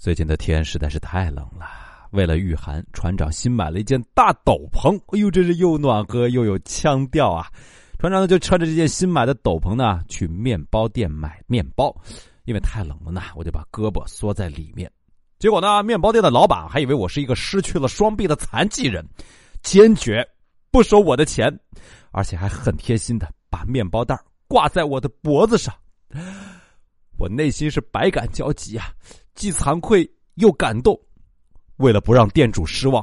最近的天实在是太冷了，为了御寒，船长新买了一件大斗篷。哎呦，这是又暖和又有腔调啊！船长呢就穿着这件新买的斗篷呢去面包店买面包，因为太冷了呢，我就把胳膊缩在里面。结果呢，面包店的老板还以为我是一个失去了双臂的残疾人，坚决不收我的钱，而且还很贴心的把面包袋挂在我的脖子上。我内心是百感交集啊。既惭愧又感动，为了不让店主失望，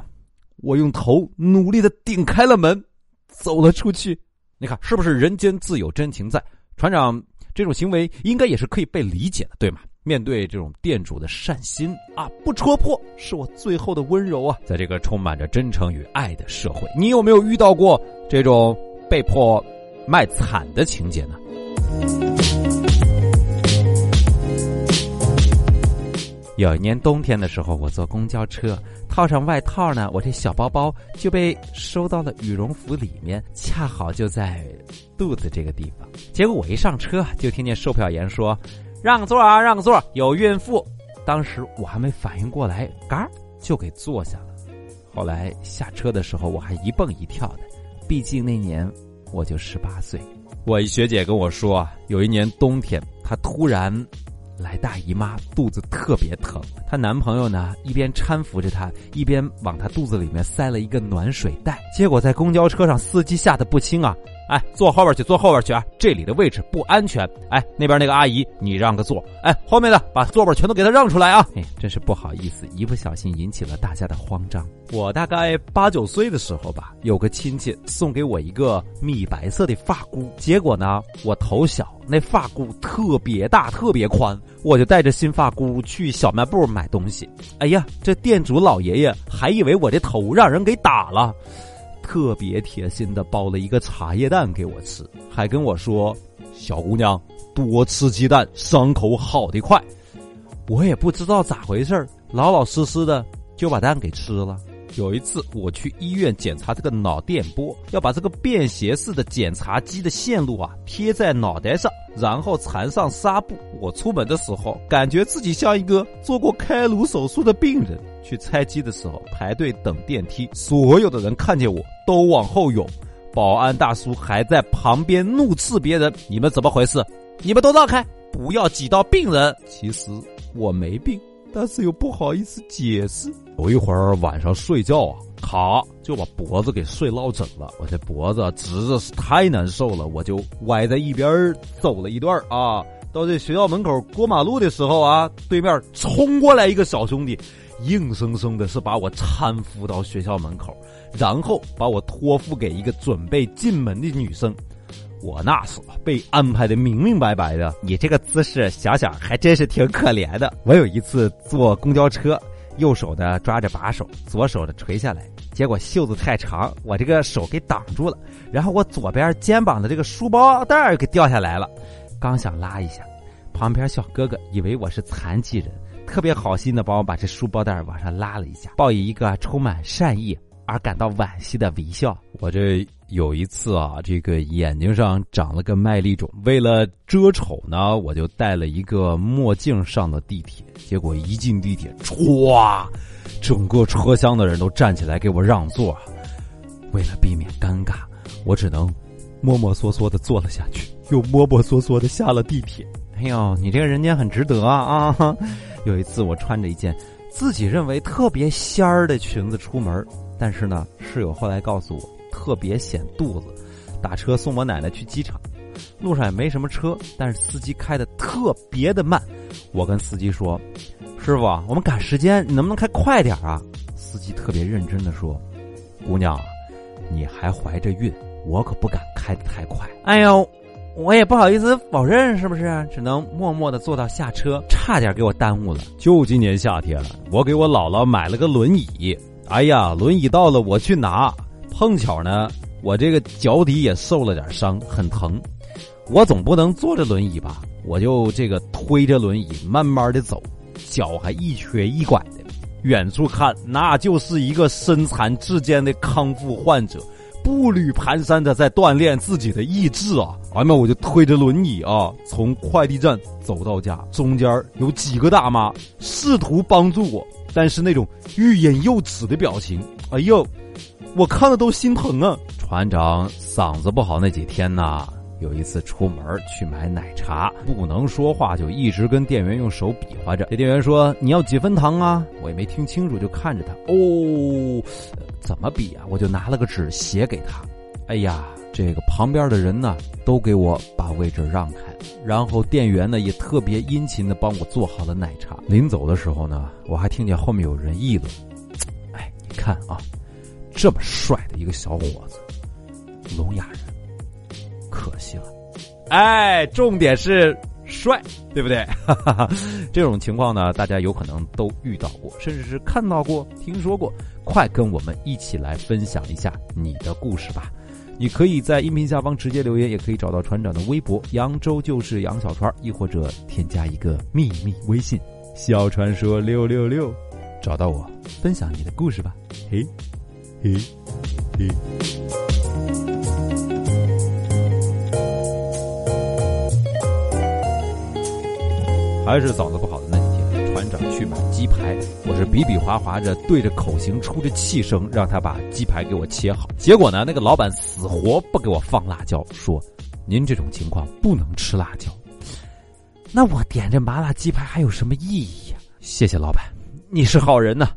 我用头努力的顶开了门，走了出去。你看，是不是人间自有真情在？船长这种行为应该也是可以被理解的，对吗？面对这种店主的善心啊，不戳破是我最后的温柔啊！在这个充满着真诚与爱的社会，你有没有遇到过这种被迫卖惨的情节呢？有一年冬天的时候，我坐公交车，套上外套呢，我这小包包就被收到了羽绒服里面，恰好就在肚子这个地方。结果我一上车，就听见售票员说：“让座啊，让座，有孕妇。”当时我还没反应过来，嘎就给坐下了。后来下车的时候，我还一蹦一跳的，毕竟那年我就十八岁。我一学姐跟我说，有一年冬天，她突然。来大姨妈，肚子特别疼。她男朋友呢，一边搀扶着她，一边往她肚子里面塞了一个暖水袋。结果在公交车上，司机吓得不轻啊！哎，坐后边去，坐后边去啊！这里的位置不安全。哎，那边那个阿姨，你让个座。哎，后面的把座位全都给他让出来啊！哎，真是不好意思，一不小心引起了大家的慌张。我大概八九岁的时候吧，有个亲戚送给我一个米白色的发箍，结果呢，我头小，那发箍特别大，特别宽，我就带着新发箍去小卖部买东西。哎呀，这店主老爷爷还以为我的头让人给打了。特别贴心的包了一个茶叶蛋给我吃，还跟我说：“小姑娘多吃鸡蛋，伤口好的快。”我也不知道咋回事老老实实的就把蛋给吃了。有一次我去医院检查这个脑电波，要把这个便携式的检查机的线路啊贴在脑袋上，然后缠上纱布。我出门的时候，感觉自己像一个做过开颅手术的病人。去拆机的时候排队等电梯，所有的人看见我都往后涌，保安大叔还在旁边怒斥别人：“你们怎么回事？你们都让开，不要挤到病人。”其实我没病，但是又不好意思解释。有一会儿晚上睡觉啊，卡就把脖子给睡落枕了。我这脖子直着是太难受了，我就歪在一边走了一段啊。到这学校门口过马路的时候啊，对面冲过来一个小兄弟，硬生生的是把我搀扶到学校门口，然后把我托付给一个准备进门的女生。我那是被安排的明明白白的。你这个姿势想想还真是挺可怜的。我有一次坐公交车。右手的抓着把手，左手的垂下来，结果袖子太长，我这个手给挡住了。然后我左边肩膀的这个书包带给掉下来了，刚想拉一下，旁边小哥哥以为我是残疾人，特别好心的帮我把这书包带往上拉了一下，报以一个充满善意。而感到惋惜的微笑。我这有一次啊，这个眼睛上长了个麦粒肿，为了遮丑呢，我就戴了一个墨镜上了地铁。结果一进地铁，唰，整个车厢的人都站起来给我让座。为了避免尴尬，我只能摸摸索索的坐了下去，又摸摸索索的下了地铁。哎呦，你这个人间很值得啊！啊，有一次我穿着一件自己认为特别仙儿的裙子出门。但是呢，室友后来告诉我，特别显肚子。打车送我奶奶去机场，路上也没什么车，但是司机开的特别的慢。我跟司机说：“师傅，我们赶时间，你能不能开快点啊？”司机特别认真的说：“姑娘，你还怀着孕，我可不敢开的太快。”哎呦，我也不好意思否认，是不是？只能默默的坐到下车，差点给我耽误了。就今年夏天了，我给我姥姥买了个轮椅。哎呀，轮椅到了，我去拿，碰巧呢，我这个脚底也受了点伤，很疼。我总不能坐着轮椅吧？我就这个推着轮椅慢慢的走，脚还一瘸一拐的。远处看，那就是一个身残志坚的康复患者，步履蹒跚的在锻炼自己的意志啊！完了，我就推着轮椅啊，从快递站走到家，中间有几个大妈试图帮助我，但是那种欲言又止的表情，哎呦，我看了都心疼啊！船长嗓子不好那几天呢。有一次出门去买奶茶，不能说话，就一直跟店员用手比划着。这店员说：“你要几分糖啊？”我也没听清楚，就看着他。哦，怎么比啊？我就拿了个纸写给他。哎呀，这个旁边的人呢，都给我把位置让开。然后店员呢，也特别殷勤的帮我做好了奶茶。临走的时候呢，我还听见后面有人议论：“哎，你看啊，这么帅的一个小伙子，聋哑人。”可惜了，哎，重点是帅，对不对？这种情况呢，大家有可能都遇到过，甚至是看到过、听说过。快跟我们一起来分享一下你的故事吧！你可以在音频下方直接留言，也可以找到船长的微博“扬州就是杨小川”，亦或者添加一个秘密微信“小传说六六六”，找到我，分享你的故事吧！嘿，嘿，嘿。还是嗓子不好的那几天，船长去买鸡排，我是比比划划着对着口型出着气声，让他把鸡排给我切好。结果呢，那个老板死活不给我放辣椒，说：“您这种情况不能吃辣椒。”那我点这麻辣鸡排还有什么意义呀？谢谢老板，你是好人呐。